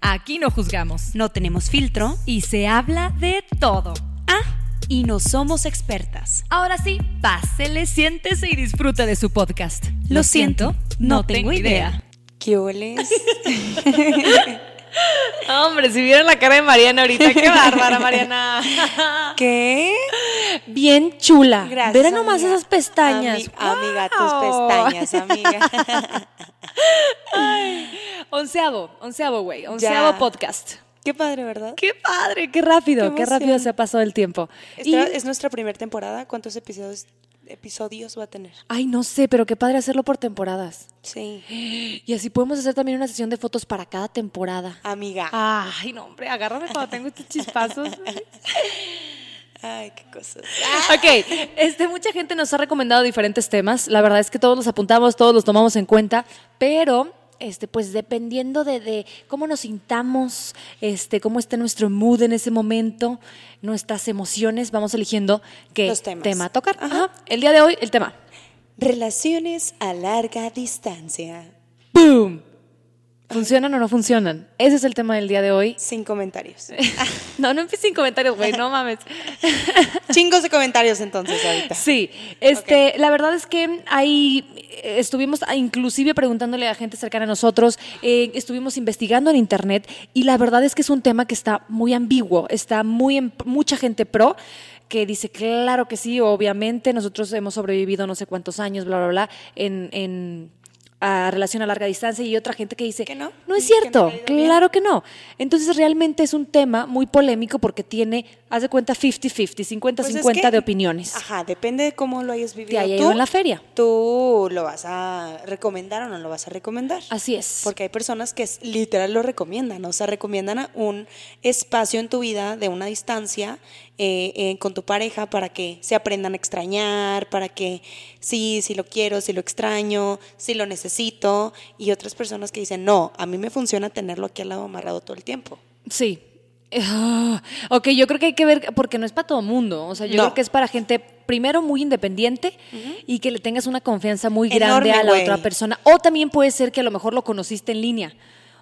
Aquí no juzgamos. No tenemos filtro. Y se habla de todo. Ah, y no somos expertas. Ahora sí, pásele, siéntese y disfruta de su podcast. Lo, siento, no, tengo idea. ¿Qué oles? Hombre, si vieron la cara de Mariana ahorita, qué bárbara, Mariana. ¿Qué? Bien chula. Gracias. Verá nomás esas pestañas. Ami- Amiga, tus pestañas, amiga. Onceavo, onceavo, güey. Onceavo Ya. podcast. Qué padre, ¿verdad? Qué padre, qué rápido, Qué qué, rápido se ha pasado el tiempo. Y- Esta es nuestra primera temporada. ¿Cuántos episodios, episodios va a tener? Ay, no sé, pero qué padre hacerlo por temporadas. Sí. Y así podemos hacer también una sesión de fotos para cada temporada. Amiga. Ay, no, hombre, agárrame cuando tengo estos chispazos. Ay, qué cosas. Ok, este, mucha gente nos ha recomendado diferentes temas. La verdad es que todos los apuntamos, todos los tomamos en cuenta, pero este, pues dependiendo de, de cómo nos sintamos, este, cómo está nuestro mood en ese momento, nuestras emociones, vamos eligiendo qué tema tocar. Ajá. Ajá. El día de hoy, el tema. Relaciones a larga distancia. ¡Boom! ¿Funcionan o no funcionan? Ese es el tema del día de hoy. Sin comentarios. No, no empieces sin comentarios, güey, no mames. Chingos de comentarios entonces ahorita. Sí, este, la verdad es que ahí eh, estuvimos inclusive preguntándole a gente cercana a nosotros, eh, estuvimos investigando en internet y la verdad es que es un tema que está muy ambiguo, está muy en- mucha gente pro que dice claro que sí, obviamente nosotros hemos sobrevivido no sé cuántos años, bla bla bla, en, en a relación a larga distancia y otra gente que dice Que no, no es que no cierto, claro que no. Entonces realmente es un tema muy polémico porque tiene, haz de cuenta 50-50, 50-50 Pues es que- de opiniones. Ajá, depende de cómo lo hayas vivido. Te haya tú, ido en la feria. Tú lo vas a recomendar o no lo vas a recomendar. Así es. Porque hay personas que literal lo recomiendan, o sea, recomiendan un espacio en tu vida de una distancia eh, eh, con tu pareja para que se aprendan a extrañar, para que sí, sí lo quiero, sí lo extraño, sí lo necesito, y otras personas que dicen, no, a mí me funciona tenerlo aquí al lado amarrado todo el tiempo. Sí. Ah, ok, yo creo que hay que ver, porque no es para todo mundo. O sea, yo No. creo que es para gente, primero, muy independiente y que le tengas una confianza muy grande a la otra persona. O también puede ser que a lo mejor lo conociste en línea.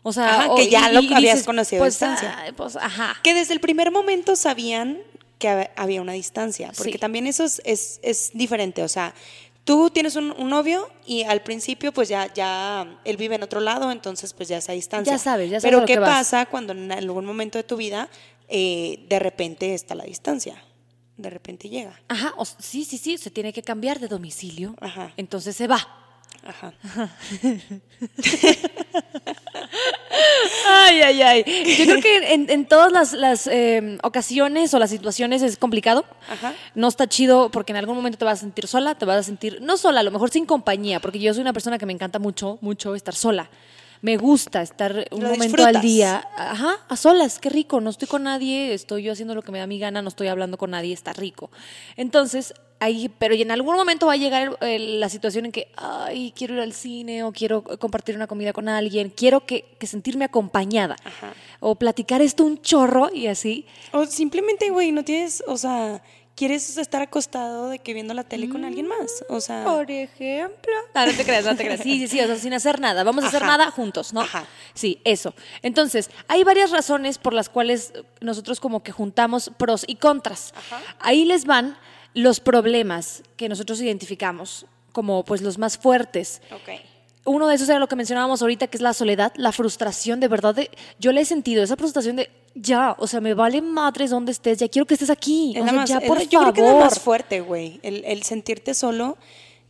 O sea, Ajá, o- que ya y- lo y habías dices, conocido a pues, distancia. ay, pues, ajá. Que desde el primer momento sabían que hab- había una distancia, porque Sí. también eso es, es, es diferente, o sea, tú tienes un, un novio y al principio pues ya, ya él vive en otro lado, entonces pues ya es a distancia. Ya sabes, ya sabes Pero lo ¿qué que vas. pasa cuando en algún momento de tu vida eh, de repente está la distancia? De repente llega. Ajá, o- sí, sí, sí, se tiene que cambiar de domicilio. Ajá. Entonces se va. Ajá. Ay, ay, ay. Yo creo que en, en todas las, las, eh, ocasiones o las situaciones es complicado. Ajá. No está chido porque en algún momento te vas a sentir sola, te vas a sentir, no sola, a lo mejor sin compañía, porque yo soy una persona que me encanta mucho, mucho estar sola. Me gusta estar un Lo momento al día, ajá, a solas, qué rico, no estoy con nadie, estoy yo haciendo lo que me da mi gana, no estoy hablando con nadie, está rico. Entonces, ahí, pero en algún momento va a llegar el- la situación en que, ay, quiero ir al cine o quiero compartir una comida con alguien, quiero que, que sentirme acompañada Ajá. o platicar esto un chorro y así. O simplemente, güey, no tienes, o sea, quieres estar acostado de que viendo la tele con alguien más, o sea... Por ejemplo. Ah, no te creas, no te creas. Sí, sí, sí, o sea, sin hacer nada. Vamos a hacer Ajá. nada juntos, ¿no? Ajá. Sí, eso. Entonces, hay varias razones por las cuales nosotros como que juntamos pros y contras. Ahí les van los problemas que nosotros identificamos como pues los más fuertes. Uno de esos era lo que mencionábamos ahorita, que es la soledad, la frustración, de verdad. de- yo le he sentido esa frustración de, ya, o sea, me vale madres donde estés, ya quiero que estés aquí. Es o la sea, más- ya, es por yo favor. creo que es lo más fuerte, güey. El, el sentirte solo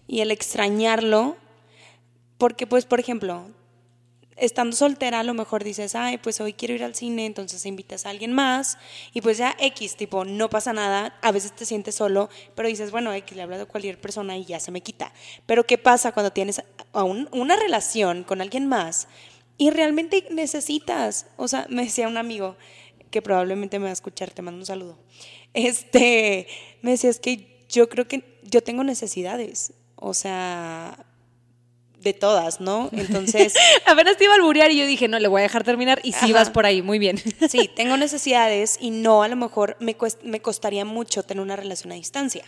y el extrañarlo. Porque, pues, por ejemplo, estando soltera a lo mejor dices, ay, pues hoy quiero ir al cine, entonces invitas a alguien más y pues ya X, tipo, no pasa nada, a veces te sientes solo, pero dices, bueno, X, le hablo a cualquier persona y ya se me quita. Pero ¿qué pasa cuando tienes una relación con alguien más y realmente necesitas? O sea, me decía un amigo que probablemente me va a escuchar, te mando un saludo. Este, me decía, es que yo creo que yo tengo necesidades. O sea, de todas, ¿no? Entonces... Apenas te iba a alburear y yo dije, no, le voy a dejar terminar y sí vas por ahí, muy bien. sí, tengo necesidades y no, a lo mejor me, me costaría mucho tener una relación a distancia.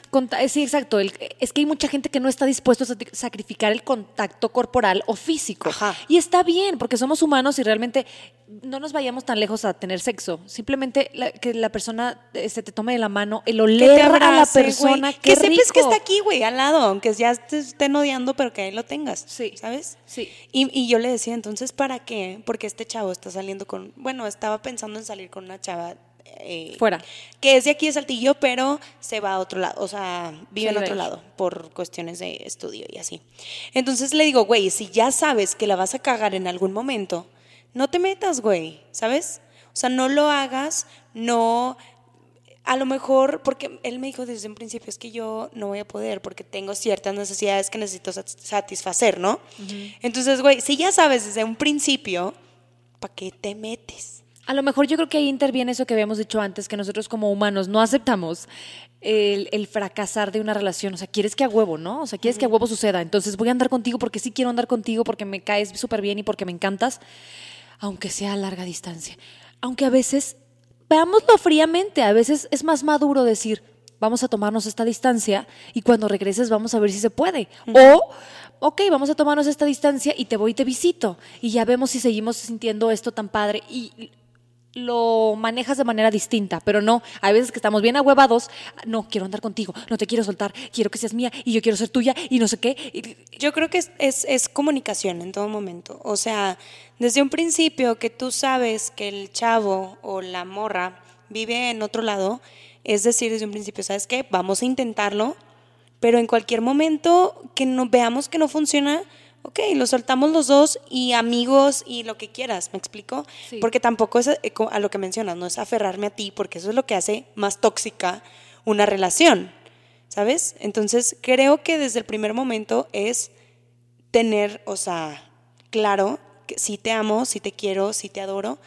Sí, exacto. es que hay mucha gente que no está dispuesto a sacrificar el contacto corporal o físico. Y está bien, porque somos humanos y realmente no nos vayamos tan lejos a tener sexo. Simplemente que la persona eh, se te tome de la mano, el oler a la persona. que sepas que está aquí, güey, al lado, aunque ya te estén odiando, pero que ahí lo tengas. Sí. ¿Sabes? Sí. Y, yo le decía, entonces, ¿para qué? Porque este chavo está saliendo con. Bueno, estaba pensando en salir con una chava. Eh, Fuera. Que es de aquí de Saltillo, pero se va a otro lado. O sea, vive en otro lado por cuestiones de estudio y así. Entonces le digo, güey, si ya sabes que la vas a cagar en algún momento no te metas, güey, ¿sabes? O sea, no lo hagas, no, a lo mejor, porque él me dijo desde un principio, es que yo no voy a poder porque tengo ciertas necesidades que necesito satisfacer, ¿no? Entonces, güey, si ya sabes desde un principio, ¿para qué te metes? A lo mejor yo creo que ahí interviene eso que habíamos dicho antes, que nosotros como humanos no aceptamos el, fracasar de una relación. O sea, quieres que a huevo, ¿no? O sea, quieres que a huevo suceda. Entonces voy a andar contigo porque sí quiero andar contigo, porque me caes súper bien y porque me encantas aunque sea a larga distancia. Aunque a veces, veámoslo fríamente, a veces es más maduro decir, vamos a tomarnos esta distancia y cuando regreses vamos a ver si se puede. O, ok, vamos a tomarnos esta distancia y te voy y te visito y ya vemos si seguimos sintiendo esto tan padre. Y lo manejas de manera distinta, pero no, hay veces que estamos bien ahuevados, no, quiero andar contigo, no te quiero soltar, quiero que seas mía y yo quiero ser tuya y no sé qué. Yo creo que es, es, comunicación en todo momento, o sea, desde un principio que tú sabes que el chavo o la morra vive en otro lado, es decir, desde un principio, ¿sabes qué? Vamos a intentarlo, pero en cualquier momento que no, veamos que no funciona, ok, lo soltamos los dos y amigos y lo que quieras, ¿me explico? Porque tampoco es eh, a lo que mencionas, no es aferrarme a ti, porque eso es lo que hace más tóxica una relación, ¿sabes? Entonces creo que desde el primer momento es tener, o sea, claro, que sí te amo, sí te quiero, sí te adoro,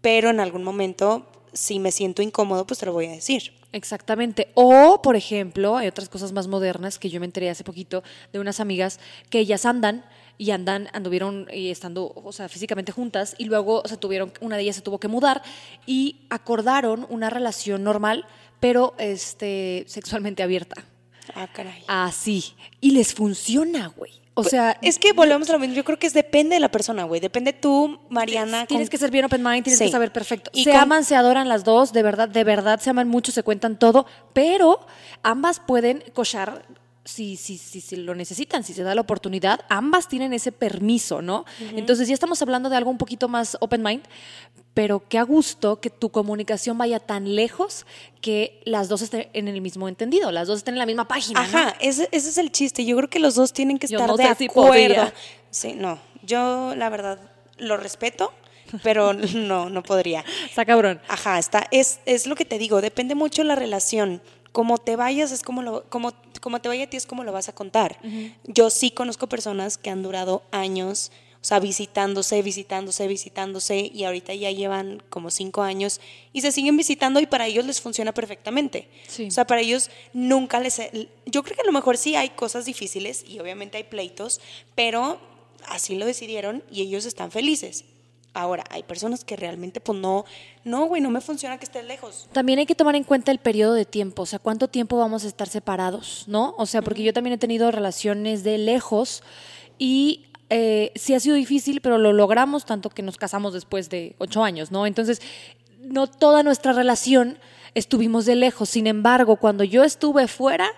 pero en algún momento, si me siento incómodo, pues te lo voy a decir. Exactamente. O, por ejemplo, hay otras cosas más modernas que yo me enteré hace poquito de unas amigas que ellas andan y andan, anduvieron y eh, estando, o sea, físicamente juntas y luego se tuvieron, una de ellas se tuvo que mudar y acordaron una relación normal, pero este, sexualmente abierta. Ah, caray. Así. Y les funciona, güey. O sea, es que volvemos a lo mismo. Yo creo que es depende de la persona, güey. Depende tú, Mariana. Tienes que ser bien open mind, tienes que saber perfecto. Y se aman, se adoran las dos, de verdad, de verdad se aman mucho, se cuentan todo, pero ambas pueden cochar si, si, si, si, lo necesitan, si se da la oportunidad, ambas tienen ese permiso, ¿no? Entonces ya estamos hablando de algo un poquito más open mind, pero qué a gusto que tu comunicación vaya tan lejos que las dos estén en el mismo entendido, las dos estén en la misma página. Ajá, ese, es el chiste. Yo creo que los dos tienen que estar de acuerdo. sí, no, yo la verdad lo respeto pero no, no podría. Está cabrón. Ajá, está, es, es lo que te digo, depende mucho la relación como te vayas es como lo, como, como te vaya a ti es como lo vas a contar. Yo sí conozco personas que han durado años, o sea, visitándose, visitándose, visitándose, y ahorita ya llevan como cinco años y se siguen visitando y para ellos les funciona perfectamente. O sea, para ellos nunca les... Yo creo que a lo mejor sí hay cosas difíciles y obviamente hay pleitos, pero así lo decidieron y ellos están felices. Ahora, hay personas que realmente, pues no, no, güey, no me funciona que estés lejos. También hay que tomar en cuenta el periodo de tiempo, o sea, cuánto tiempo vamos a estar separados, ¿no? O sea, porque yo también he tenido relaciones de lejos y eh, sí ha sido difícil, pero lo logramos tanto que nos casamos después de ocho años, ¿no? Entonces, no toda nuestra relación estuvimos de lejos. Sin embargo, cuando yo estuve fuera,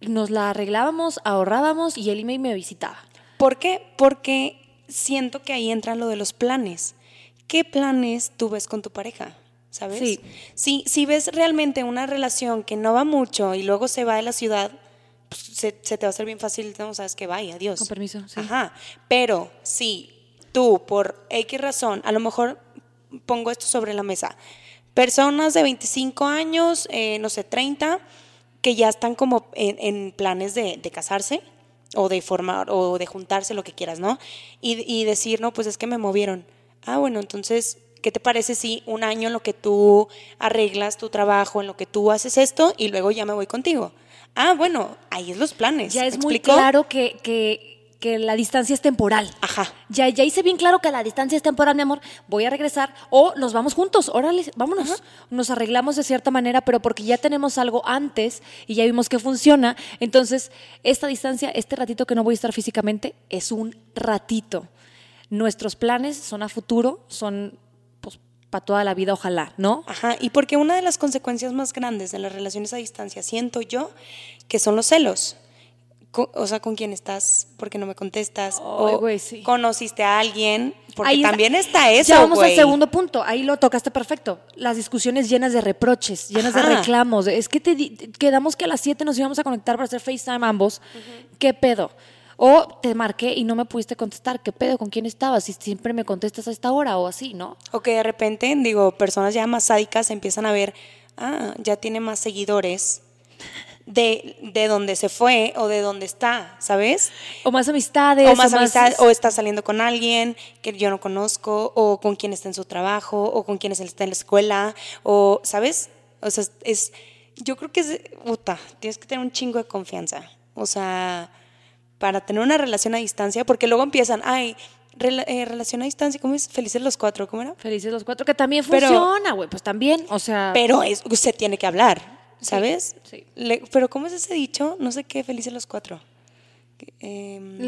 nos la arreglábamos, ahorrábamos y él y me visitaba. ¿Por qué? Porque siento que ahí entra lo de los planes. ¿Qué planes tú ves con tu pareja? ¿Sabes? Sí. Si, si ves realmente una relación que no va mucho y luego se va de la ciudad, pues se, te va a hacer bien fácil, no sabes que vaya, adiós. Con permiso, sí. Ajá. Pero si tú por X razón, a lo mejor pongo esto sobre la mesa, personas de 25 años, eh, no sé, 30, que ya están como en, en planes de, de casarse o de formar o de juntarse, lo que quieras, ¿no? Y, y decir, no, pues es que me movieron. Ah, bueno, entonces, ¿qué te parece si un año en lo que tú arreglas tu trabajo, en lo que tú haces esto y luego ya me voy contigo? Ah, bueno, ahí es los planes. Ya es ¿me muy claro que, que, que la distancia es temporal. Ajá. Ya, ya hice bien claro que la distancia es temporal, mi amor. Voy a regresar o nos vamos juntos. Órale, vámonos. Nos arreglamos de cierta manera, pero porque ya tenemos algo antes y ya vimos que funciona. Entonces, esta distancia, este ratito que no voy a estar físicamente, es un ratito. Nuestros planes son a futuro, son pues para toda la vida, ojalá, ¿no? Ajá, y porque una de las consecuencias más grandes de las relaciones a distancia, siento yo, que son los celos. O sea, con quién estás, porque no me contestas, o sí. conociste a alguien, porque Ahí también está eso, Ya vamos al segundo punto. Ahí lo tocaste perfecto. Las discusiones llenas de reproches, llenas de reclamos. Es que te quedamos que a las 7 nos íbamos a conectar para hacer FaceTime ambos. ¿Qué pedo? O te marqué y no me pudiste contestar. ¿Qué pedo? ¿Con quién estabas? Si siempre me contestas a esta hora o así, ¿no? O que de repente, digo, personas ya más sádicas empiezan a ver, ah, ya tiene más seguidores de, de donde se fue o de donde está, ¿sabes? O más amistades. o más amistad, o está saliendo con alguien que yo no conozco, o con quien está en su trabajo, o con quien está en la escuela, o, ¿sabes? O sea, es, yo creo que es, puta, tienes que tener un chingo de confianza, o sea, para tener una relación a distancia, porque luego empiezan, ay, eh, relación a distancia, ¿cómo es? Felices los cuatro, ¿cómo era? Felices los cuatro, que también Pero- funciona, güey. Pues también, o sea. Pero es, usted tiene que hablar, ¿sabes? sí. Le- pero ¿cómo es ese dicho? No sé qué, felices los cuatro. Em,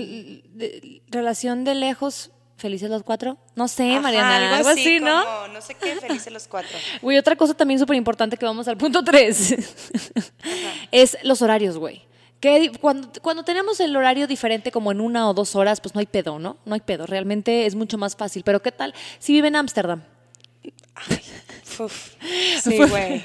de- relación de lejos, felices los cuatro. No sé, ajá, Mariana. Algo así, ¿no? como, no sé qué, felices los cuatro. Güey, otra cosa también súper importante que vamos al punto 3 es los horarios, güey. Que cuando, cuando tenemos el horario diferente como en una o dos horas, pues no hay pedo, ¿no? No hay pedo, realmente es mucho más fácil. Pero ¿qué tal si vive en Ámsterdam? Uf, sí, güey.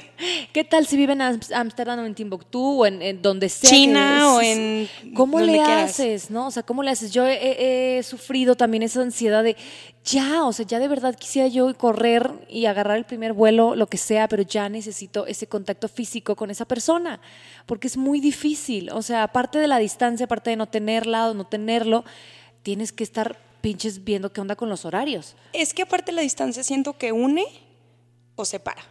¿Qué tal si vive en Ámsterdam o en Timbuktu o en, en donde sea? China que- o en ¿Cómo donde le quieras. haces, no? O sea, ¿cómo le haces? Yo he, he sufrido también esa ansiedad de, ya, o sea, ya de verdad quisiera yo correr y agarrar el primer vuelo, lo que sea, pero ya necesito ese contacto físico con esa persona, porque es muy difícil. O sea, aparte de la distancia, aparte de no tenerla o no tenerlo, tienes que estar pinches viendo qué onda con los horarios. Es que aparte la distancia siento que une o separa.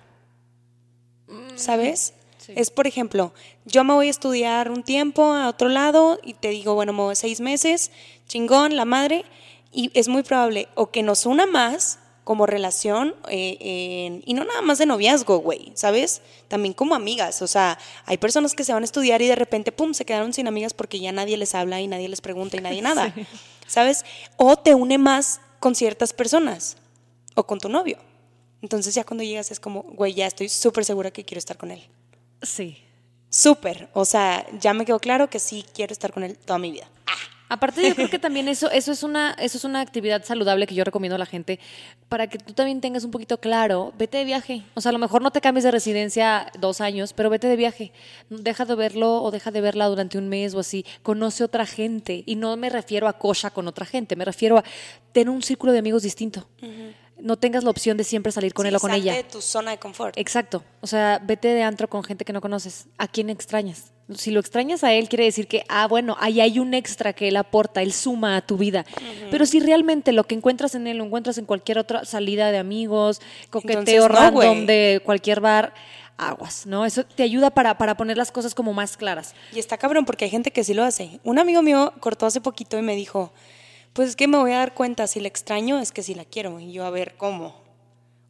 ¿Sabes? Es, por ejemplo, yo me voy a estudiar un tiempo a otro lado y te digo, bueno, me voy seis meses, chingón, la madre, y es muy probable o que nos una más como relación, eh, y no nada más de noviazgo, güey, ¿sabes? También como amigas, o sea, hay personas que se van a estudiar y de repente, pum, se quedaron sin amigas porque ya nadie les habla y nadie les pregunta y nadie nada, ¿sabes? O te une más con ciertas personas o con tu novio. Entonces ya cuando llegas es como, güey, ya estoy súper segura que quiero estar con él. Sí. Súper, o sea, ya me quedó claro que sí quiero estar con él toda mi vida. Aparte, yo creo que también eso, eso, es una, eso es una actividad saludable que yo recomiendo a la gente para que tú también tengas un poquito claro, vete de viaje. O sea, a lo mejor no te cambies de residencia dos años, pero vete de viaje. Deja de verlo o deja de verla durante un mes o así. Conoce otra gente. Y no me refiero a cocha con otra gente, me refiero a tener un círculo de amigos distinto. No tengas la opción de siempre salir con Sí, él o con ella. de tu zona de confort. Exacto. O sea, vete de antro con gente que no conoces. ¿A quién extrañas? Si lo extrañas a él, quiere decir que, ah, bueno, ahí hay un extra que él aporta, él suma a tu vida. Pero si realmente lo que encuentras en él lo encuentras en cualquier otra salida de amigos, coqueteo Entonces, no, random de cualquier bar, aguas, ¿no? Eso te ayuda para, para poner las cosas como más claras. Y está cabrón porque hay gente que sí lo hace. Un amigo mío cortó hace poquito y me dijo, pues es que me voy a dar cuenta si la extraño es que si la quiero. Y yo, a ver, ¿cómo?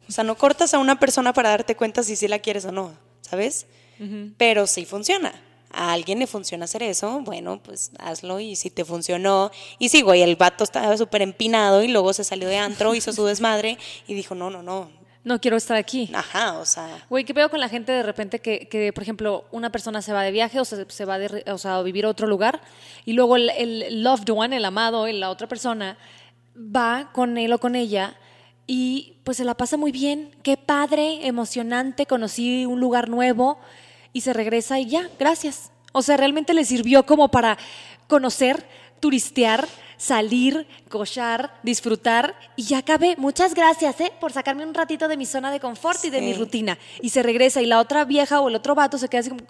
O sea, no cortas a una persona para darte cuenta si sí la quieres o no, ¿sabes? Pero sí funciona. A alguien le funciona hacer eso, bueno, pues hazlo y si te funcionó. Y sí, güey, el vato estaba súper empinado y luego se salió de antro, hizo su desmadre y dijo, no, no, no. No quiero estar aquí. Ajá, o sea, Güey, ¿qué pedo con la gente de repente que, que, por ejemplo, una persona se va de viaje o se, se va de, o sea, a vivir a otro lugar y luego el, el loved one, el amado, la otra persona, va con él o con ella y pues se la pasa muy bien. Qué padre, emocionante, conocí un lugar nuevo y se regresa y ya, gracias. O sea, realmente le sirvió como para conocer, turistear, salir, cochar, disfrutar y ya acabé. Muchas gracias, ¿eh? Por sacarme un ratito de mi zona de confort y de mi rutina. Y se regresa y la otra vieja o el otro vato se queda así como...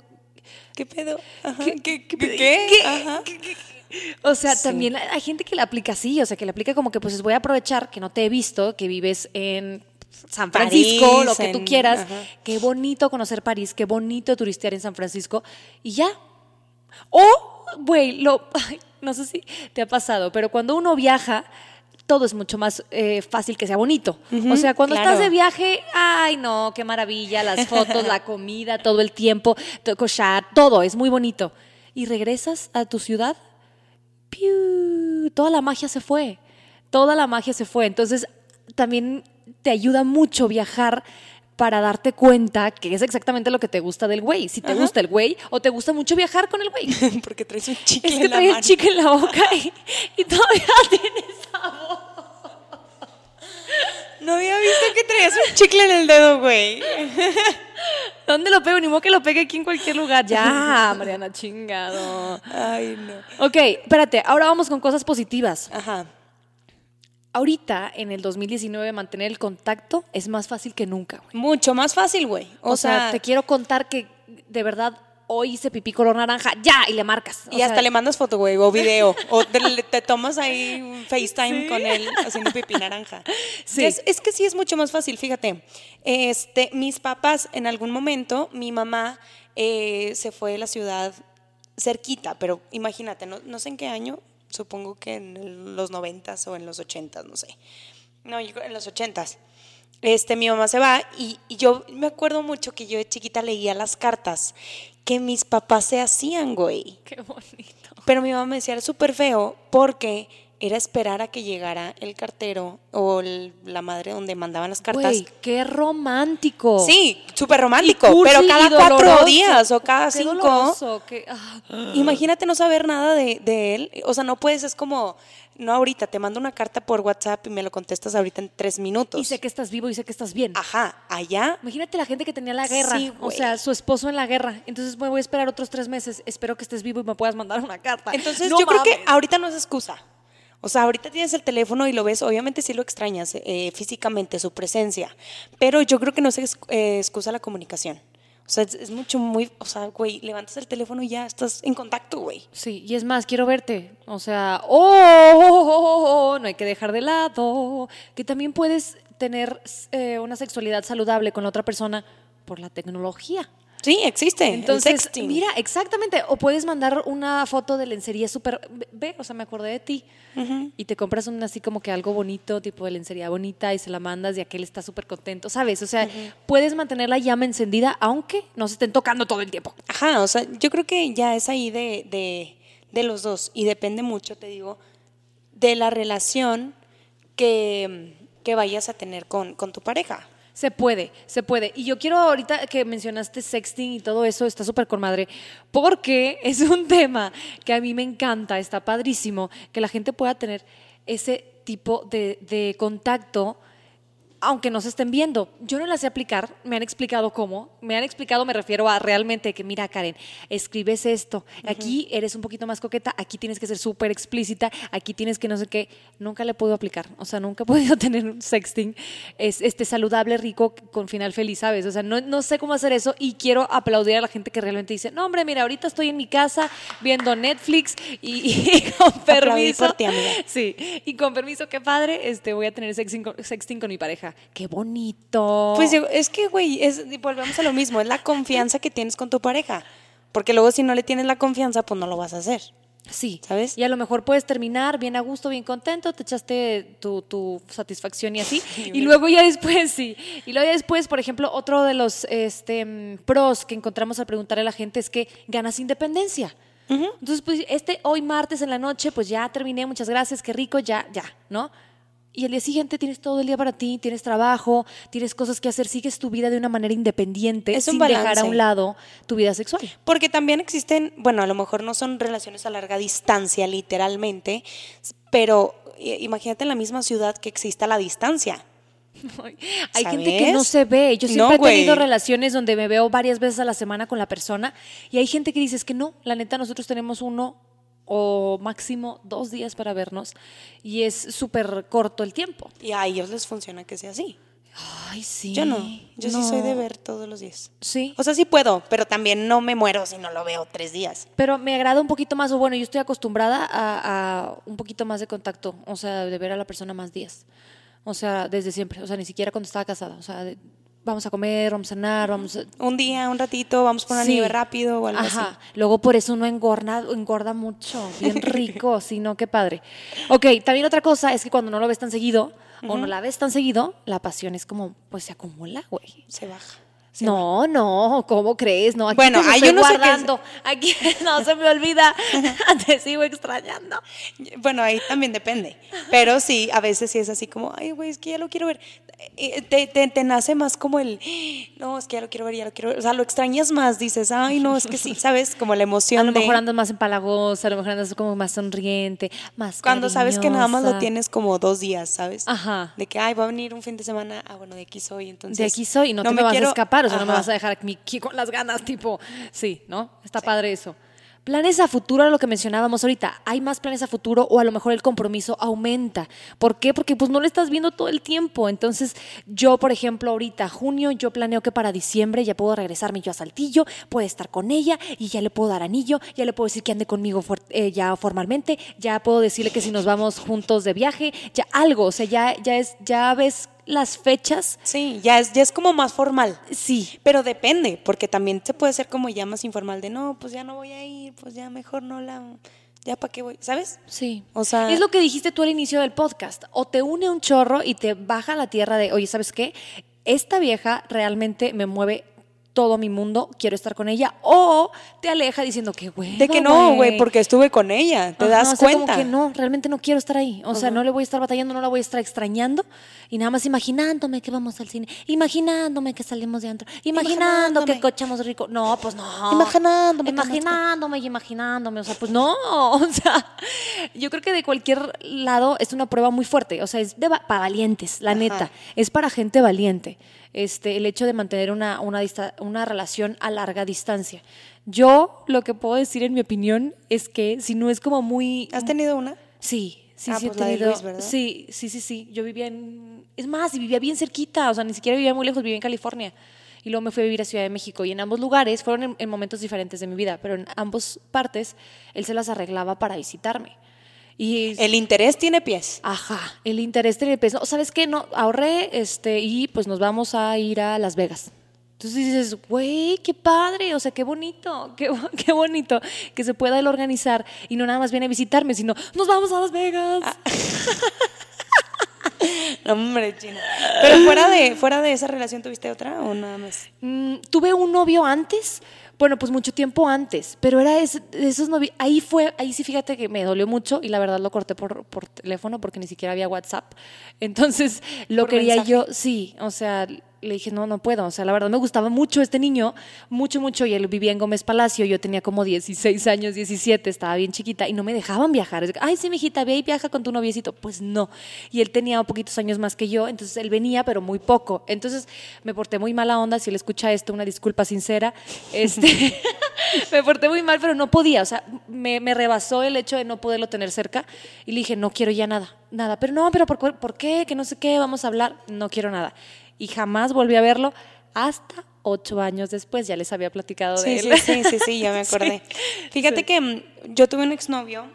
¿Qué pedo? Ajá, ¿Qué- ¿Qué, qué. O sea, Sí. también hay gente que la aplica así, o sea, que la aplica como que pues voy a aprovechar que no te he visto, que vives en San Francisco, París, lo que tú quieras. Qué bonito conocer París, qué bonito turistear en San Francisco y ya. O, güey, lo ay, no sé si te ha pasado, pero cuando uno viaja todo es mucho más eh, fácil que sea bonito. o sea, cuando claro. estás de viaje, ay no, qué maravilla, las fotos, la comida, todo el tiempo, todo es muy bonito. Y regresas a tu ciudad ¡piu! toda la magia se fue. Toda la magia se fue. Entonces, también te ayuda mucho viajar para darte cuenta que es exactamente lo que te gusta del güey. Si te gusta el güey o te gusta mucho viajar con el güey. Porque traes un chicle Es en que la trae el mano. chicle en la boca y, y todavía tiene sabor. No había visto que traías un chicle en el dedo, güey. ¿Dónde lo pego? Ni modo que lo pegue aquí en cualquier lugar. Ya, Mariana, chingado. Ay, no. Ok, espérate, ahora vamos con cosas positivas. Ajá. Ahorita, en el 2019, mantener el contacto es más fácil que nunca, güey. Mucho más fácil, güey. O, sea, te quiero contar que de verdad hoy hice pipí color naranja, ya, y le marcas. O Y hasta le mandas foto, güey, o video. O te, tomas ahí un FaceTime con él haciendo pipí naranja. Sí. Es, es que sí es mucho más fácil, fíjate. Este, mis papás, en algún momento, mi mamá eh, se fue de la ciudad cerquita, pero imagínate, no, no sé en qué año, supongo que en los noventas o en los ochentas, no sé. No, yo en los ochentas. Este, mi mamá se va y, y yo me acuerdo mucho que yo de chiquita leía las cartas que mis papás se hacían, güey. Qué bonito. Pero mi mamá me decía, era súper feo porque era esperar a que llegara el cartero o el- la madre donde mandaban las cartas. Güey, qué romántico. Sí, súper romántico, cursi pero cada cuatro doloroso. días o cada Qué cinco. doloroso, qué- ah. Imagínate no saber nada de, de él. O sea, no puedes, es como, no ahorita, te mando una carta por WhatsApp y me lo contestas ahorita en tres minutos. Y sé que estás vivo y sé que estás bien. Ajá, allá. Imagínate la gente que tenía la guerra, Sí, o sea, su esposo en la guerra. Entonces me voy a esperar otros tres meses. Espero que estés vivo y me puedas mandar una carta. Entonces No yo creo que ahorita no es excusa. O sea, ahorita tienes el teléfono y lo ves, obviamente sí lo extrañas eh, físicamente, su presencia, pero yo creo que no es ex- eh, excusa la comunicación. O sea, es, mucho, muy, o sea, güey, levantas el teléfono y ya estás en contacto, güey. Sí, y es más, quiero verte. O sea, oh, no hay que dejar de lado que también puedes tener eh, una sexualidad saludable con la otra persona por la tecnología. Sí, existe. el Entonces, sexting. mira, exactamente. O puedes mandar una foto de lencería súper. ve- Ve, o sea, me acordé de ti. Y te compras un así como que algo bonito, tipo de lencería bonita, y se la mandas y aquel está súper contento, ¿sabes? O sea, puedes mantener la llama encendida aunque no se estén tocando todo el tiempo. Ajá, o sea, yo creo que ya es ahí de, de, de los dos y depende mucho, te digo, de la relación que, que vayas a tener con, con tu pareja. Se puede, se puede. Y yo quiero ahorita que mencionaste sexting y todo eso, está súper con madre, porque es un tema que a mí me encanta, está padrísimo, que la gente pueda tener ese tipo de, de contacto aunque no se estén viendo. Yo no la sé aplicar, me han explicado cómo. Me han explicado, me refiero a realmente que, mira, Karen, escribes esto. Aquí eres un poquito más coqueta, aquí tienes que ser súper explícita, aquí tienes que no sé qué. Nunca le puedo aplicar. O sea, nunca he podido tener un sexting es, este, saludable, rico, con final feliz, ¿sabes? O sea, no, no sé cómo hacer eso y quiero aplaudir a la gente que realmente dice, no, hombre, mira, ahorita estoy en mi casa viendo Netflix y, y con permiso. por ti, amiga. Sí, y con permiso, qué padre, este, voy a tener sexting sexting con mi pareja. Qué bonito. Pues es que, güey, volvemos a lo mismo, es la confianza que tienes con tu pareja. Porque luego si no le tienes la confianza, pues no lo vas a hacer. Sí, ¿Sabes? Y a lo mejor puedes terminar bien a gusto, bien contento, te echaste tu, tu satisfacción y así. y luego ya después, sí. Y luego ya después, por ejemplo, otro de los este, pros que encontramos al preguntarle a la gente es que ganas independencia. Entonces, pues este hoy martes en la noche, pues ya terminé, muchas gracias, qué rico, ya, ya, ¿no? Y el día siguiente tienes todo el día para ti, tienes trabajo, tienes cosas que hacer, sigues tu vida de una manera independiente, Es un sin dejar a un lado tu vida sexual. Porque también existen, bueno, a lo mejor no son relaciones a larga distancia, literalmente, pero eh, imagínate en la misma ciudad que exista la distancia. Hay gente que no se ve. Yo No, siempre he tenido relaciones donde me veo varias veces a la semana con la persona y hay gente que dice es que no, la neta nosotros tenemos uno o máximo dos días para vernos y es súper corto el tiempo. Y a ellos les funciona que sea así. Ay, sí. Yo no. Yo sí soy de ver todos los días. Sí. O sea, sí puedo, pero también no me muero si no lo veo tres días. Pero me agrada un poquito más, o bueno, yo estoy acostumbrada a, a un poquito más de contacto, o sea, de ver a la persona más días. O sea, desde siempre, o sea, ni siquiera cuando estaba casada. O sea, de- vamos a comer, vamos a cenar, vamos a... Un día, un ratito, vamos por una Sí. nieve rápido o algo Ajá. así. Luego por eso uno engorda, engorda mucho, bien rico, sí, no, qué padre. Ok, también otra cosa es que cuando no lo ves tan seguido o no la ves tan seguido, la pasión es como, pues se acumula, güey. Se baja. Se No, no, ¿cómo creres? No, aquí Bueno, te hay estoy que- guardando. Aquí no se me olvida. te sigo extrañando. Bueno, ahí también depende. Pero sí, a veces sí es así como, ay, güey, es que ya lo quiero ver. Eh, Te, te, te nace más como el, no, es que ya lo quiero ver, ya lo quiero ver. O sea, lo extrañas más, dices, ay, no, es que sí, ¿sabes? Como la emoción A lo de mejor andas más empalagosa, a lo mejor andas como más sonriente, más cuando sabes que nada más lo tienes como dos días, ¿sabes? Ajá. De que, ay, va a venir un fin de semana, ah, bueno, de aquí soy, entonces. De aquí soy no, te me, me vas quiero- a escapar, o sea, no me vas a dejar aquí con las ganas, tipo, sí, ¿no? Está padre eso. Planes a futuro, era lo que mencionábamos ahorita. Hay más planes a futuro o a lo mejor el compromiso aumenta. ¿Por qué? Porque pues no lo estás viendo todo el tiempo. Entonces, yo, por ejemplo, ahorita, junio, yo planeo que para diciembre ya puedo regresarme yo a Saltillo, puedo estar con ella y ya le puedo dar anillo, ya le puedo decir que ande conmigo eh, ya formalmente, ya puedo decirle que si nos vamos juntos de viaje, ya algo, o sea, ya, ya es, ya ves las fechas. Sí, ya es, ya es como más formal. Sí, Pero depende, porque también se puede ser como ya más informal de no, pues ya no voy a ir, pues ya mejor no la. Ya para qué voy, ¿sabes? Sí. O sea- Es lo que dijiste tú al inicio del podcast. O te une un chorro y te baja a la tierra de, oye, ¿sabes qué? Esta vieja realmente me mueve todo mi mundo, quiero estar con ella. O te aleja diciendo que, güey. De que no, güey, porque estuve con ella, te Ajá, das o sea, cuenta. Como que no, realmente no quiero estar ahí. O sea, no le voy a estar batallando, no la voy a estar extrañando y nada más imaginándome que vamos al cine, imaginándome que salimos de antro, imaginando que cochamos rico. No, pues no. Imaginándome Imaginándome y imaginándome. O sea, pues no. O sea, yo creo que de cualquier lado es una prueba muy fuerte. O sea, es de va- para valientes, la neta. Es para gente valiente. Este, el hecho de mantener una, una, dista- una relación a larga distancia. Yo lo que puedo decir en mi opinión es que si no es como muy... ¿Has tenido una? Sí, sí, Ah, sí he pues de tenido- Luis. Sí, sí, sí, sí. Yo vivía en... Es más, y vivía bien cerquita, o sea, ni siquiera vivía muy lejos, vivía en California. Y luego me fui a vivir a Ciudad de México. Y en ambos lugares, fueron en, en momentos diferentes de mi vida, pero en ambas partes, él se las arreglaba para visitarme. Y El interés tiene pies. Ajá, el interés del peso. ¿Sabes qué? No, ahorré este, y pues nos vamos a ir a Las Vegas. Entonces dices, güey, qué padre, o sea, qué bonito, qué, qué bonito que se pueda él organizar y no nada más viene a visitarme, sino nos vamos a Las Vegas. Ah, No, hombre, chino. Pero fuera de, fuera de esa relación, ¿tuviste otra o nada más? Mm, tuve un novio antes, bueno, pues mucho tiempo antes, pero era ese- de esos novios, ahí fue, ahí sí fíjate que me dolió mucho y la verdad lo corté por, por teléfono porque ni siquiera había WhatsApp. Entonces lo Por quería mensaje. yo, sí, o sea, le dije, no, no puedo, o sea, la verdad me gustaba mucho este niño, mucho, mucho, y él vivía en Gómez Palacio, yo tenía como 16 años, 17, estaba bien chiquita y no me dejaban viajar. Es Ay, sí, mijita, ve y viaja con tu noviecito. Pues no. Y él tenía poquitos años más que yo, entonces él venía, pero muy poco. Entonces me porté muy mala onda, si él escucha esto, una disculpa sincera. Este, me porté muy mal, pero no podía, o sea, me, me rebasó el hecho de no poderlo tener cerca y le dije, no quiero ya nada, nada. Pero no, pero ¿por? ¿por qué? Que no sé qué, vamos a hablar, no quiero nada. Y jamás volví a verlo hasta ocho años después, ya les había platicado de él. sí, sí, sí, sí, ya me acordé. Fíjate sí. que mm, yo tuve un exnovio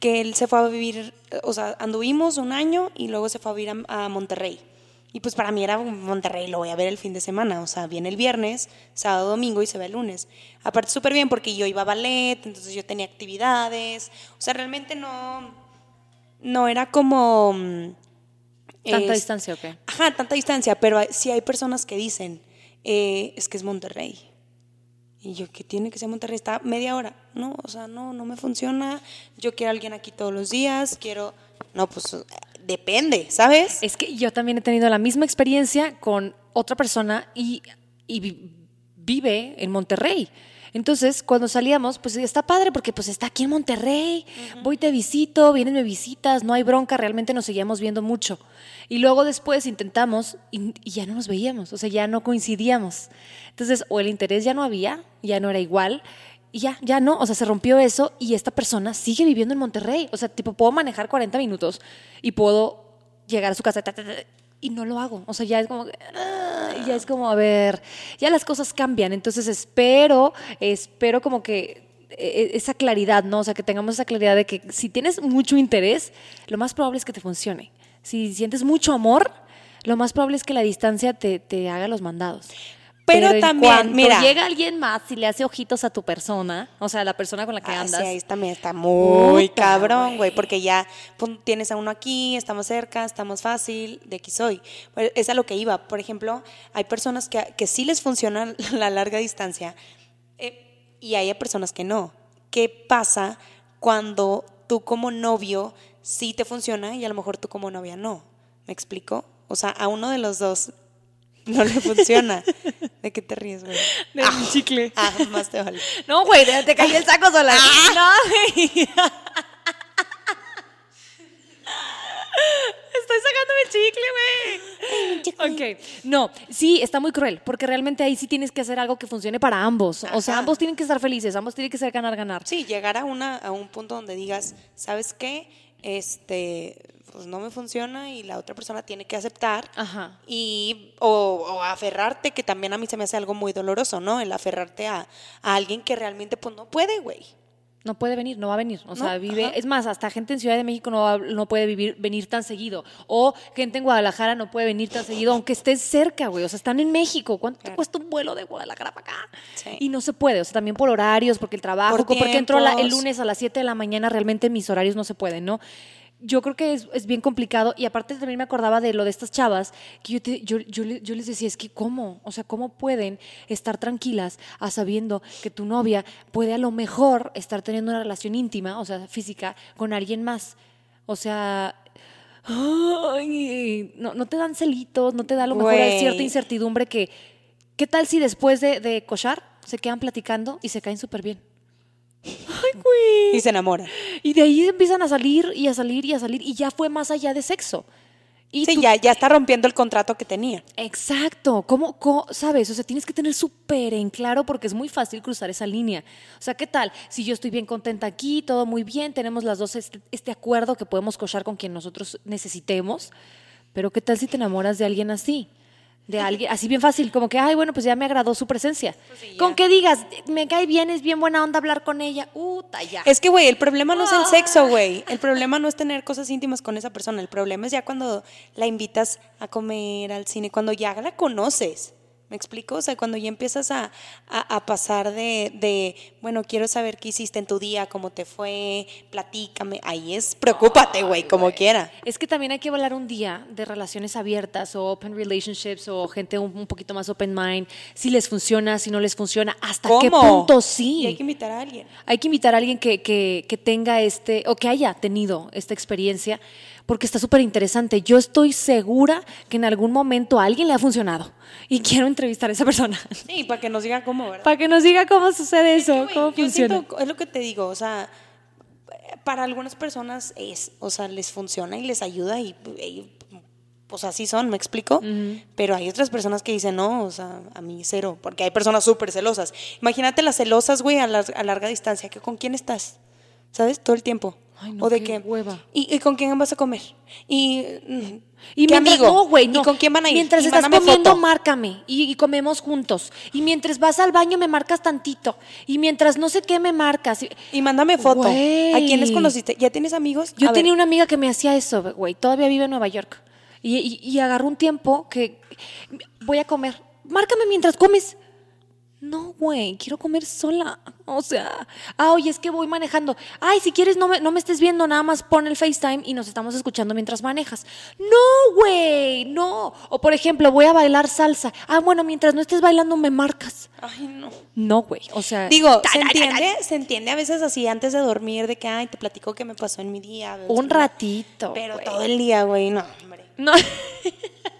que él se fue a vivir, o sea, anduvimos un año y luego se fue a vivir a, a Monterrey. Y pues para mí era Monterrey, lo voy a ver el fin de semana, o sea, viene el viernes, sábado, domingo y se va el lunes. Aparte súper bien porque yo iba a ballet, entonces yo tenía actividades, o sea, realmente no, no era como... ¿Tanta es- distancia o qué? Ajá, tanta distancia, pero hay- sí hay personas que dicen, eh, es que es Monterrey. Y yo, que tiene que ser Monterrey? Está media hora. No, o sea, no, no me funciona. Yo quiero a alguien aquí todos los días, quiero... No, pues depende, ¿sabes? Es que yo también he tenido la misma experiencia con otra persona y, y vi- vive en Monterrey. Entonces, cuando salíamos, pues está padre porque pues está aquí en Monterrey, voy te visito, vienes me visitas, no hay bronca, realmente nos seguíamos viendo mucho. Y luego después intentamos y, y ya no nos veíamos, o sea, ya no coincidíamos. Entonces, o el interés ya no había, ya no era igual, Y ya, ya no, o sea, se rompió eso y esta persona sigue viviendo en Monterrey. O sea, tipo, puedo manejar 40 minutos y puedo llegar a su casa ta, ta, ta, y no lo hago. O sea, ya es como, ah, ya es como, a ver, ya las cosas cambian. Entonces espero, espero como que eh, esa claridad, ¿no? O sea, que tengamos esa claridad de que si tienes mucho interés, lo más probable es que te funcione. Si sientes mucho amor, lo más probable es que la distancia te, te haga los mandados. Pero en también, mira. llega alguien más y le hace ojitos a tu persona, o sea, la persona con la que Ah, andas. sí, ahí también está muy Puta, cabrón, güey, güey. porque ya pum, tienes a uno aquí, estamos cerca, estamos fácil, de aquí soy. Bueno, Es a lo que iba. Por ejemplo, hay personas que, que sí les funciona la larga distancia eh, y hay personas que no. ¿Qué pasa cuando tú como novio sí te funciona y a lo mejor tú como novia no? ¿Me explico? O sea, a uno de los dos no le funciona. ¿De qué te ríes, güey? De mi chicle. Ah, más te vale. No, güey, te, cayó el saco sola. No, güey. Estoy sacándome el chicle, güey. Ok. No, sí, está muy cruel, porque realmente ahí sí tienes que hacer algo que funcione para ambos. O sea, ambos tienen que estar felices, ambos tienen que ser ganar, ganar. Sí, llegar a, una, a un punto donde digas, ¿sabes qué? Este, pues no me funciona y la otra persona tiene que aceptar. Ajá. Y, o, o aferrarte, que también a mí se me hace algo muy doloroso, ¿no? El aferrarte a, a alguien que realmente pues no puede, güey. No puede venir, no va a venir. O sea, No, vive. ajá. Es más, hasta gente en Ciudad de México no, va- no puede vivir, venir tan seguido. O gente en Guadalajara no puede venir tan seguido, aunque estés cerca, güey. O sea, están en México. ¿Cuánto te cuesta un vuelo de Guadalajara para acá? Sí. Y no se puede. O sea, también por horarios, porque el trabajo, Por porque entro la- el lunes a las 7 de la mañana, realmente mis horarios no se pueden, ¿no? Yo creo que es, es bien complicado y aparte también me acordaba de lo de estas chavas que yo, te- yo, yo, le- yo les decía, es que ¿cómo? O sea, ¿cómo pueden estar tranquilas a sabiendo que tu novia puede a lo mejor estar teniendo una relación íntima, o sea, física, con alguien más? O sea, ay, no, no te dan celitos, no te da a lo mejor cierta incertidumbre que, ¿qué tal si después de, de cochar se quedan platicando y se caen súper bien? Ay, güey. Y se enamora. Y de ahí empiezan a salir y a salir y a salir y ya fue más allá de sexo. Y Sí, tú- ya, ya está rompiendo el contrato que tenía. Exacto, ¿cómo, cómo- sabes? O sea, tienes que tener súper en claro porque es muy fácil cruzar esa línea. O sea, ¿qué tal? Si yo estoy bien contenta aquí, todo muy bien, tenemos las dos este, este acuerdo que podemos cochar con quien nosotros necesitemos, pero ¿qué tal si te enamoras de alguien así? De alguien, así bien fácil, como que, ay, bueno, pues ya me agradó su presencia. con que digas, me cae bien, es bien buena onda hablar con ella, uta, ya. Es que, güey, el problema no es el sexo, güey. El problema no es tener cosas íntimas con esa persona. El problema es ya cuando la invitas a comer, al cine, cuando ya la conoces. ¿Me explico? O sea, cuando ya empiezas a, a- a pasar de, de, bueno, quiero saber qué hiciste en tu día, cómo te fue, platícame. Ahí es, preocúpate, güey, como quiera. Es que también hay que hablar un día de relaciones abiertas o open relationships o gente un, un poquito más open mind, si les funciona, si no les funciona, hasta qué punto sí. Y hay que invitar a alguien. Hay que invitar a alguien que, que- que tenga este, o que haya tenido esta experiencia, porque está súper interesante. Yo estoy segura que en algún momento a alguien le ha funcionado y quiero entrevistar a esa persona Sí, para que nos diga cómo, ¿verdad? para que nos diga cómo sucede eso, Güey, cómo yo funciona. siento- es lo que te digo, o sea, para algunas personas es, o sea, les funciona y les ayuda y, y, pues así son, ¿me explico? Pero hay otras personas que dicen, no, o sea, a mí cero, porque hay personas súper celosas. Imagínate las celosas, güey, a, lar- a larga distancia, que ¿con quién estás? ¿Sabes? Todo el tiempo. Ay, no, o de qué qué hueva. ¿Y, y con quién vas a comer? Y, mm, Y ¿qué mientras, amigo? no, güey, no. ¿Y con quién van a ir? Mientras Y estás comiendo, foto. márcame. Y, y comemos juntos. Y mientras vas al baño, me marcas tantito. Y mientras no sé qué, me marcas. Y- mándame foto. Güey. ¿A quiénes conociste? ¿Ya tienes amigos? Yo A tenía ver. una amiga que me hacía eso, güey. Todavía vive en Nueva York. Y, y, y agarró un tiempo que voy a comer. Márcame mientras comes. No, güey, quiero comer sola. O sea, ah, oye, es que voy manejando. Ay, si quieres, no me, no me estés viendo, nada más pon el FaceTime y nos estamos escuchando mientras manejas. No, güey, no. O por ejemplo, voy a bailar salsa. Ah, bueno, mientras no estés bailando, me marcas. Ay, no. No, güey, o sea. Digo, se entiende, se entiende a veces así antes de dormir de que, ay, te platico qué me pasó en mi día. Un ratito. Pero todo el día, güey, no, hombre. No.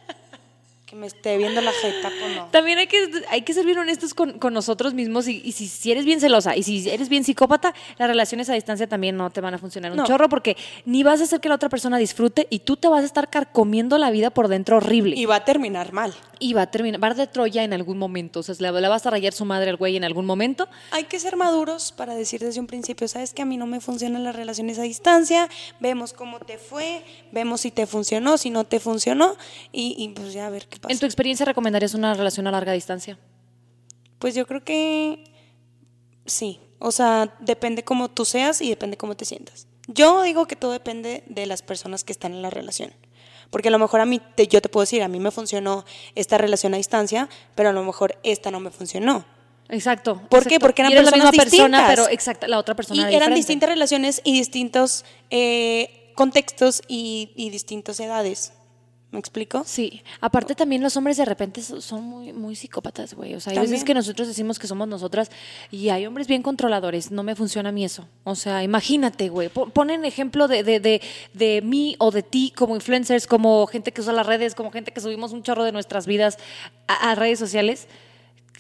Que me esté viendo la jeta, pues no. También hay que, hay que ser bien honestos con, con nosotros mismos y, y si, si eres bien celosa y si eres bien psicópata, las relaciones a distancia también no te van a funcionar un No. chorro porque ni vas a hacer que la otra persona disfrute y tú te vas a estar carcomiendo la vida por dentro horrible. Y va a terminar mal. Y va a terminar, va a de Troya en algún momento, o sea, le, le vas a rayar su madre al güey en algún momento. Hay que ser maduros para decir desde un principio, sabes que a mí no me funcionan las relaciones a distancia, vemos cómo te fue, vemos si te funcionó, si no te funcionó, y, y pues ya a ver qué pasa. ¿En tu experiencia recomendarías una relación a larga distancia? Pues yo creo que sí, o sea, depende cómo tú seas y depende cómo te sientas. Yo digo que todo depende de las personas que están en la relación. Porque a lo mejor a mí, te- yo te puedo decir, a mí me funcionó esta relación a distancia, pero a lo mejor esta no me funcionó. Exacto. ¿Por qué? Porque eran Y la personas persona, distintas. pero exacto, la otra persona Y era eran diferente. distintas relaciones y distintos eh, contextos y, y distintas edades. ¿Me explico? Sí, aparte también los hombres de repente so- son muy, muy psicópatas, güey. O sea, hay veces que nosotros decimos que somos nosotras y hay hombres bien controladores. No me funciona a mí eso. O sea, imagínate, güey. Po- Ponen ejemplo de, de, de, de mí o de ti como influencers, como gente que usa las redes, como gente que subimos un chorro de nuestras vidas a, a redes sociales,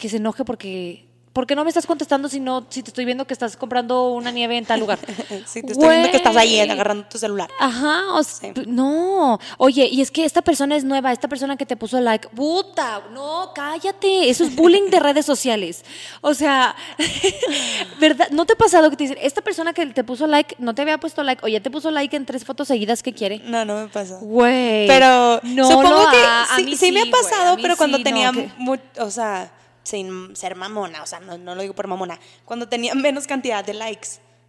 que se enoje porque... porque no me estás contestando si no, si te estoy viendo que estás comprando una nieve en tal lugar? Sí, te estoy viendo que estás ahí agarrando tu celular. Ajá, o sea, Sí. no. Oye, y es que esta persona es nueva, esta persona que te puso like, puta, no, cállate, eso es bullying de redes sociales. O sea, ¿verdad? ¿No te ha pasado que te dicen, esta persona que te puso like no te había puesto like o ya te puso like en tres fotos seguidas que quiere? No, no me pasa. Güey. Pero no supongo lo que ha- a sí, mí sí me ha pasado, pero cuando tenía, no, que- o sea, sin ser mamona, o sea, no, no lo digo por mamona, cuando tenía menos cantidad de likes,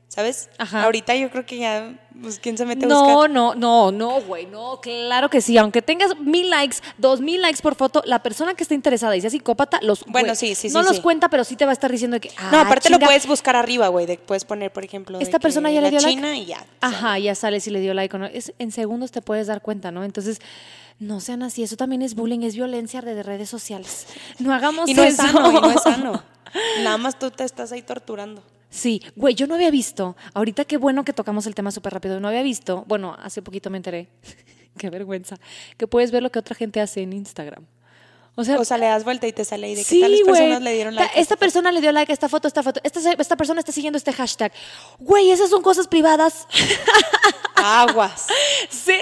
¿sabes? Ajá. Ahorita yo creo que ya, pues, ¿quién se mete a No, buscar? no, no, no, güey, no, claro que sí. Aunque tengas mil likes, dos mil likes por foto, la persona que está interesada y sea psicópata, los Bueno, güey, sí, sí, no sí, los sí. cuenta, pero sí te va a estar diciendo que. No, ah, aparte lo puedes buscar arriba, güey, de- puedes poner, por ejemplo, Esta persona ya le dio like. China y ya. Ajá, ya sale si le dio like o no. Es, en segundos te puedes dar cuenta, ¿no? Entonces, no sean así. Eso también es bullying, es violencia de redes sociales. No hagamos Y no es sano, y no es sano. Nada más tú te estás ahí torturando. Sí, güey, yo no había visto. Ahorita qué bueno que tocamos el tema súper rápido. No había visto. Bueno, hace poquito me enteré. qué vergüenza. Que puedes ver lo que otra gente hace en Instagram. O sea, O sea, le das vuelta y te sale ahí de Sí, que tales güey. personas le dieron like. Esta esta persona le dio like a esta foto, esta foto. Esta, esta persona está siguiendo este hashtag. Güey, esas son cosas privadas. Aguas. Sí.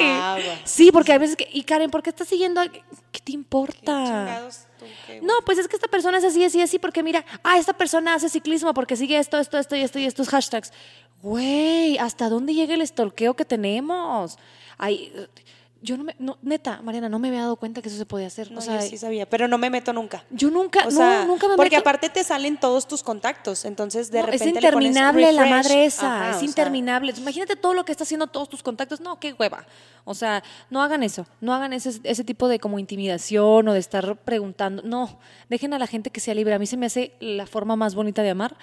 Aguas. Sí, porque a veces que, y Karen, ¿por qué estás siguiendo? a- ¿Qué te importa? Chingados tú, qué No, pues es que esta persona es así, así, así, porque mira, ah, esta persona hace ciclismo porque sigue esto, esto, esto y esto y estos hashtags. Güey, ¿hasta dónde llega el stalkeo que tenemos? Ay, yo no me, no, neta, Mariana, no me había dado cuenta que eso se podía hacer. No, o sea, yo sí sabía, pero no me meto nunca. yo nunca, O sea, no, nunca me porque meto. aparte te salen todos tus contactos, entonces de No, repente es le pones interminable la madre esa, Ajá, es sea, interminable. Imagínate todo lo que está haciendo todos tus contactos. No, qué hueva. O sea, no hagan eso. No hagan ese, ese tipo de como intimidación o de estar preguntando. No, dejen a la gente que sea libre. A mí se me hace la forma más bonita de amar,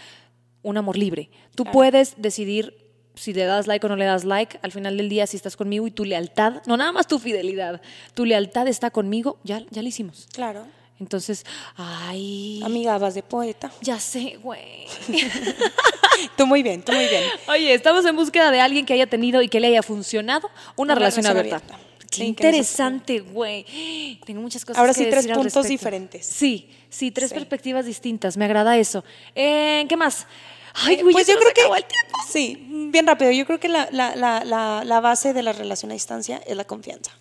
un amor libre. Tú puedes decidir si le das like o no le das like. Al final del día, si estás conmigo y tu lealtad, no nada más tu fidelidad, tu lealtad está conmigo, ya, ya lo hicimos. Claro. Entonces, ay, Amiga, vas de poeta. ya sé, güey. Tú muy bien, tú muy bien. Oye, estamos en búsqueda de alguien que haya tenido y que le haya funcionado una, Una relación, abierta. abierta. Qué Sí, interesante, güey. Tengo muchas cosas Ahora que sí, tres decir puntos diferentes. Sí, sí, tres Sí. perspectivas distintas. Me agrada eso. Eh, ¿Qué más? Ay, güey, pues yo creo que acabó el tiempo. sí, bien rápido. Yo creo que la, la, la, la, base de la relación a distancia es la confianza.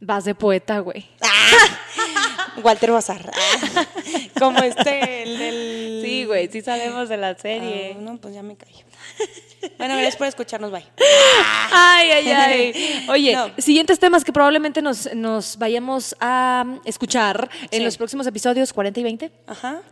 Vas de poeta, güey. Walter Bazar. Ah, Como este, el, el- Sí, güey, sí sabemos de la serie. Ah, no, pues ya me callo. Bueno, gracias por escucharnos. Bye. Ay, ay, ay. Oye, No. siguientes temas que probablemente nos, nos vayamos a escuchar en Sí. los próximos episodios 40 y 20. Ajá.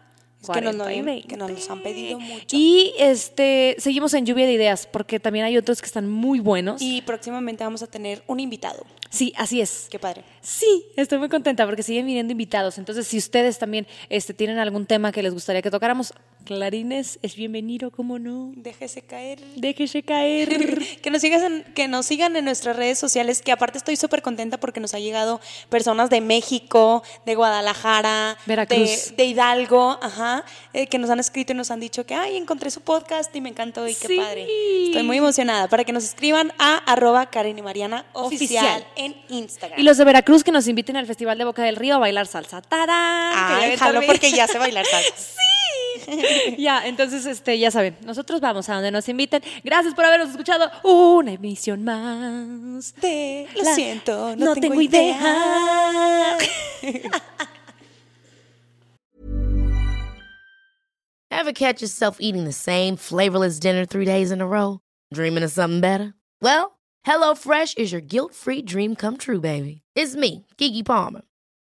Es que nos, lo- 40 y 20. que nos los han pedido mucho. Y este seguimos en lluvia de ideas, porque también hay otros que están muy buenos. Y próximamente vamos a tener un invitado. sí, así es. Qué padre. Sí, estoy muy contenta porque siguen viniendo invitados. Entonces, si ustedes también este, tienen algún tema que les gustaría que tocáramos, Clarines es bienvenido, ¿cómo no? Déjese caer. Déjese caer. Que nos, sigas en- que nos sigan en nuestras redes sociales, que aparte estoy súper contenta porque nos ha llegado personas de México, de Guadalajara, Veracruz. De, de Hidalgo, ajá, eh, que nos han escrito y nos han dicho que, ay, encontré su podcast y me encantó y qué Sí. padre. Estoy muy emocionada para que nos escriban a arroba Karen y Mariana oficial, Oficial. en Instagram. Y los de Veracruz que nos inviten al Festival de Boca del Río a bailar salsa. ¡Tarán! Ay, jalo porque ya sé bailar salsa. ya, entonces, este, ya saben, nosotros vamos a donde nos inviten. Gracias por habernos escuchado una emisión más. De, lo La- siento, no, tengo, idea. Ever catch yourself eating the same flavorless dinner three days in a row? Dreaming of something better? Well, HelloFresh is your guilt-free dream come true, baby. It's me, Kiki Palmer.